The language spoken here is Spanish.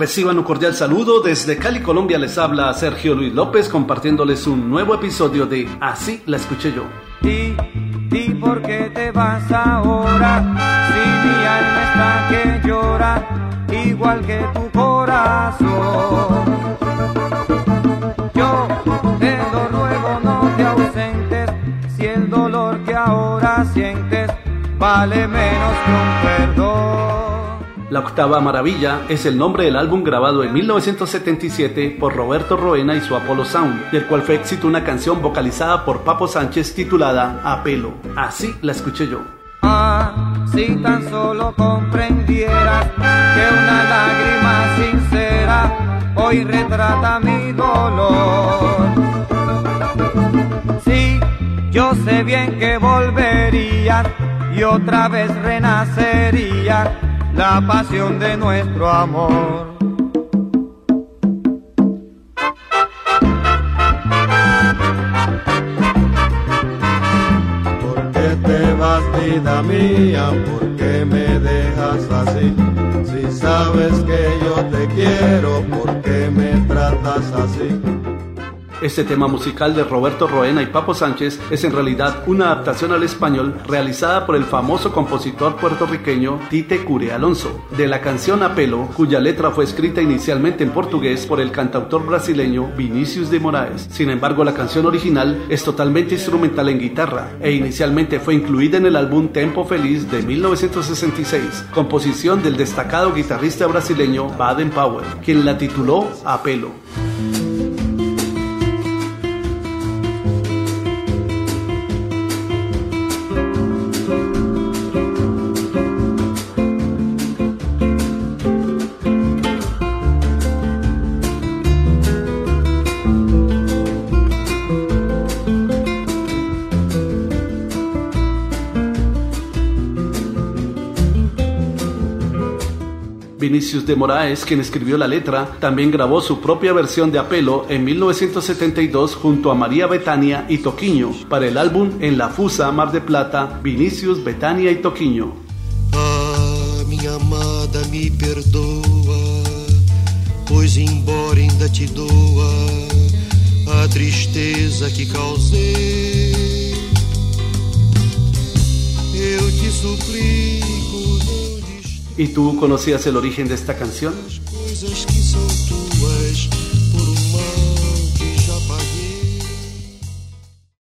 Reciban un cordial saludo. Desde Cali, Colombia, les habla Sergio Luis López compartiéndoles un nuevo episodio de Así la escuché yo. ¿Y, y por qué te vas ahora? Si mi alma está que llora, igual que tu corazón. Yo te lo ruego, no te ausentes, si el dolor que ahora sientes vale menos que un perdón. La octava maravilla es el nombre del álbum grabado en 1977 por Roberto Roena y su Apollo Sound, del cual fue éxito una canción vocalizada por Papo Sánchez titulada Apelo. Así la escuché yo. Ah, si tan solo comprendieras que una lágrima sincera hoy retrata mi dolor. Sí, yo sé bien que volvería y otra vez renacería la pasión de nuestro amor. ¿Por qué te vas, vida mía? ¿Por qué me dejas así? Si sabes que yo te quiero, ¿por qué me tratas así? Este tema musical de Roberto Roena y Papo Sánchez es en realidad una adaptación al español realizada por el famoso compositor puertorriqueño Tite Cure Alonso, de la canción Apelo, cuya letra fue escrita inicialmente en portugués por el cantautor brasileño Vinicius de Moraes. Sin embargo, la canción original es totalmente instrumental en guitarra e inicialmente fue incluida en el álbum Tempo Feliz de 1966, composición del destacado guitarrista brasileño Baden Powell, quien la tituló Apelo. Vinicius de Moraes, quien escribió la letra, también grabó su propia versión de Apelo en 1972 junto a María Betania y Toquiño para el álbum En la Fusa Mar de Plata, Vinicius, Betania y Toquiño. Ah, minha amada, me perdoa, pois embora ainda te doa a tristeza que causei. Eu te suplico, ¿Y tú conocías el origen de esta canción?